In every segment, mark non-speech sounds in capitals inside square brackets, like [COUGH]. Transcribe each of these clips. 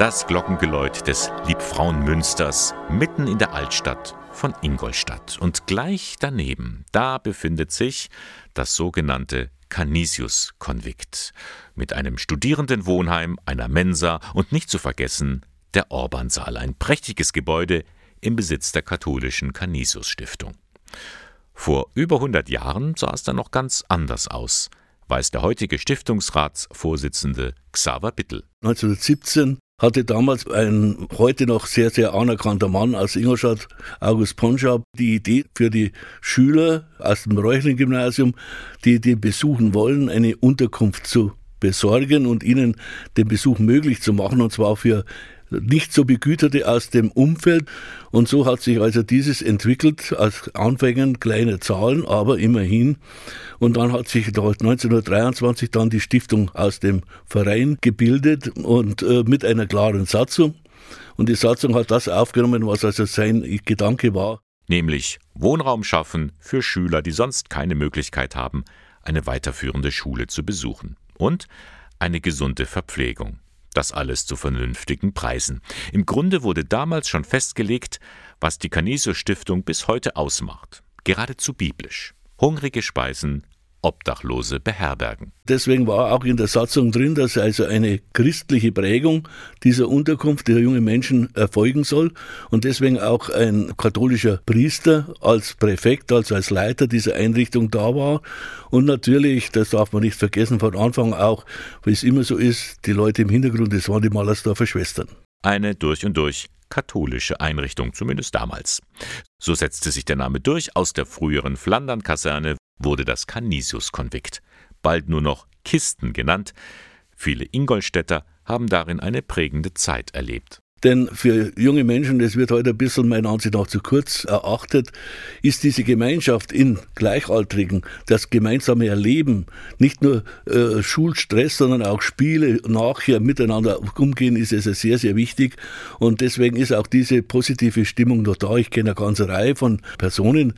Das Glockengeläut des Liebfrauenmünsters mitten in der Altstadt von Ingolstadt. Und gleich daneben, da befindet sich das sogenannte Canisius-Konvikt mit einem Studierendenwohnheim, einer Mensa und nicht zu vergessen der Orbansaal, ein prächtiges Gebäude im Besitz der katholischen Canisius-Stiftung. Vor über 100 Jahren sah es dann noch ganz anders aus, weiß der heutige Stiftungsratsvorsitzende Xaver Bittel. 1917 hatte damals ein heute noch sehr, sehr anerkannter Mann aus Ingolstadt, August Ponschab, die Idee für die Schüler aus dem Reuchlin-Gymnasium, die die besuchen wollen, eine Unterkunft zu besorgen und ihnen den Besuch möglich zu machen, und zwar für nicht so Begüterte aus dem Umfeld. Und so hat sich also dieses entwickelt, als Anfängen kleine Zahlen, aber immerhin. Und dann hat sich 1923 dann die Stiftung aus dem Verein gebildet und äh, mit einer klaren Satzung. Und die Satzung hat das aufgenommen, was also sein Gedanke war. Nämlich Wohnraum schaffen für Schüler, die sonst keine Möglichkeit haben, eine weiterführende Schule zu besuchen. Und eine gesunde Verpflegung. Das alles zu vernünftigen Preisen. Im Grunde wurde damals schon festgelegt, was die Canisius Stiftung bis heute ausmacht. Geradezu biblisch. Hungrige Speisen Obdachlose beherbergen. Deswegen war auch in der Satzung drin, dass also eine christliche Prägung dieser Unterkunft der jungen Menschen erfolgen soll und deswegen auch ein katholischer Priester als Präfekt, also als Leiter dieser Einrichtung da war und natürlich, das darf man nicht vergessen, von Anfang auch, wie es immer so ist, die Leute im Hintergrund, das waren die Mallersdorfer Schwestern. Eine durch und durch katholische Einrichtung, zumindest damals. So setzte sich der Name durch. Aus der früheren Flandern-Kaserne wurde das Canisius-Konvikt, bald nur noch Kisten genannt. Viele Ingolstädter haben darin eine prägende Zeit erlebt. Denn für junge Menschen, das wird heute ein bisschen meiner Ansicht nach zu kurz erachtet, ist diese Gemeinschaft in Gleichaltrigen, das gemeinsame Erleben, nicht nur äh, Schulstress, sondern auch Spiele, nachher miteinander umgehen, ist es sehr, sehr wichtig. Und deswegen ist auch diese positive Stimmung noch da. Ich kenne eine ganze Reihe von Personen,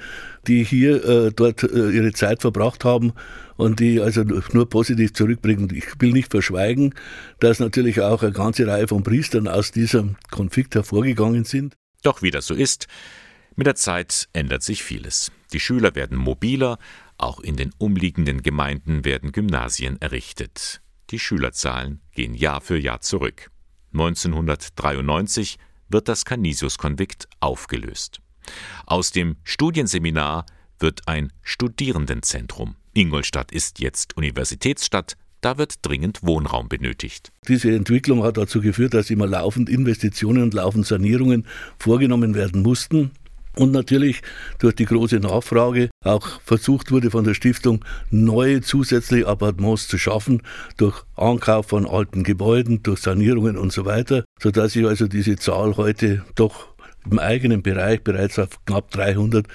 die hier äh, dort äh, ihre Zeit verbracht haben und die also nur positiv zurückbringen. Ich will nicht verschweigen, dass natürlich auch eine ganze Reihe von Priestern aus diesem Konflikt hervorgegangen sind. Doch wie das so ist, mit der Zeit ändert sich vieles. Die Schüler werden mobiler, auch in den umliegenden Gemeinden werden Gymnasien errichtet. Die Schülerzahlen gehen Jahr für Jahr zurück. 1993 wird das Canisius-Konvikt aufgelöst. Aus dem Studienseminar wird ein Studierendenzentrum. Ingolstadt ist jetzt Universitätsstadt, da wird dringend Wohnraum benötigt. Diese Entwicklung hat dazu geführt, dass immer laufend Investitionen und laufend Sanierungen vorgenommen werden mussten. Und natürlich durch die große Nachfrage auch versucht wurde von der Stiftung neue zusätzliche Appartements zu schaffen, durch Ankauf von alten Gebäuden, durch Sanierungen und so weiter, sodass sich also diese Zahl heute doch im eigenen Bereich bereits auf knapp 300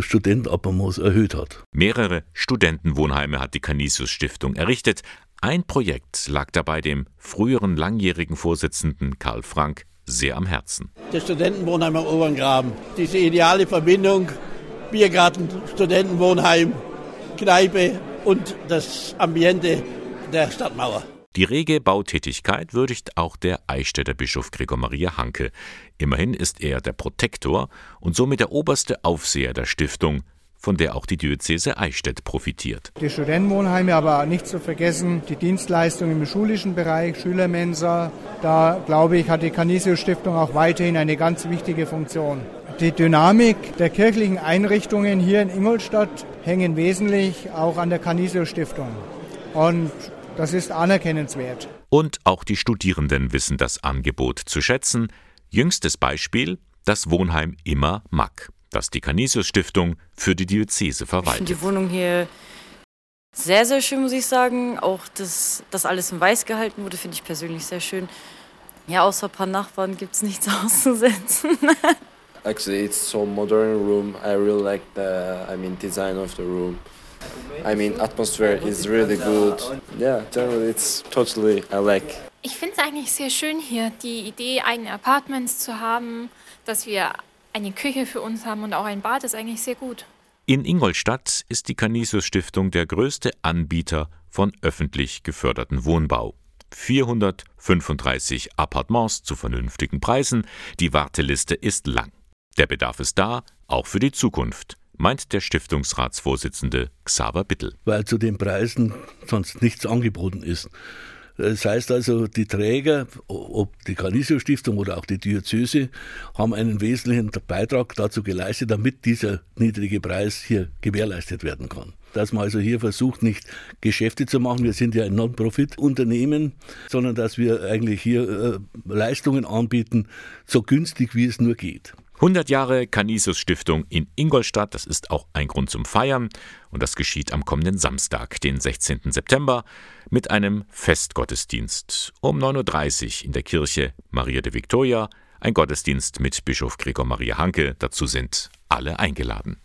Studentenabonnements erhöht hat. Mehrere Studentenwohnheime hat die Canisius Stiftung errichtet. Ein Projekt lag dabei dem früheren langjährigen Vorsitzenden Karl Frank sehr am Herzen. Der Studentenwohnheim am Oberngraben. Diese ideale Verbindung Biergarten, Studentenwohnheim, Kneipe und das Ambiente der Stadtmauer. Die rege Bautätigkeit würdigt auch der Eichstätter Bischof Gregor Maria Hanke. Immerhin ist er der Protektor und somit der oberste Aufseher der Stiftung, von der auch die Diözese Eichstätt profitiert. Die Studentenwohnheime, aber nicht zu vergessen die Dienstleistungen im schulischen Bereich, Schülermensa. Da glaube ich, hat die Canisius Stiftung auch weiterhin eine ganz wichtige Funktion. Die Dynamik der kirchlichen Einrichtungen hier in Ingolstadt hängen wesentlich auch an der Canisius Stiftung. Und das ist anerkennenswert. Und auch die Studierenden wissen das Angebot zu schätzen. Jüngstes Beispiel das Wohnheim Immer Mack, das die Canisius Stiftung für die Diözese verwaltet. Ich finde die Wohnung hier sehr, sehr schön, muss ich sagen. Auch, dass das alles in weiß gehalten wurde, finde ich persönlich sehr schön. Ja, außer ein paar Nachbarn gibt es nichts [LAUGHS] auszusetzen. Actually, it's so modern room. I really like the, I mean, design of the room. I mean, atmosphere is really good. Yeah, generally it's totally I like. Ich finde es eigentlich sehr schön hier, die Idee, eigene Apartments zu haben, dass wir eine Küche für uns haben und auch ein Bad ist eigentlich sehr gut. In Ingolstadt ist die Canisius Stiftung der größte Anbieter von öffentlich geförderten Wohnbau. 435 Appartements zu vernünftigen Preisen. Die Warteliste ist lang. Der Bedarf ist da, auch für die Zukunft meint der Stiftungsratsvorsitzende Xaver Bittel. Weil zu den Preisen sonst nichts angeboten ist. Das heißt also, die Träger, ob die Canisius Stiftung oder auch die Diözese, haben einen wesentlichen Beitrag dazu geleistet, damit dieser niedrige Preis hier gewährleistet werden kann. Dass man also hier versucht, nicht Geschäfte zu machen, wir sind ja ein Non-Profit-Unternehmen, sondern dass wir eigentlich hier äh, Leistungen anbieten, so günstig wie es nur geht. 100 Jahre Canisius Stiftung in Ingolstadt, das ist auch ein Grund zum Feiern und das geschieht am kommenden Samstag, den 16. September, mit einem Festgottesdienst um 9.30 Uhr in der Kirche Maria de Victoria, ein Gottesdienst mit Bischof Gregor Maria Hanke, dazu sind alle eingeladen.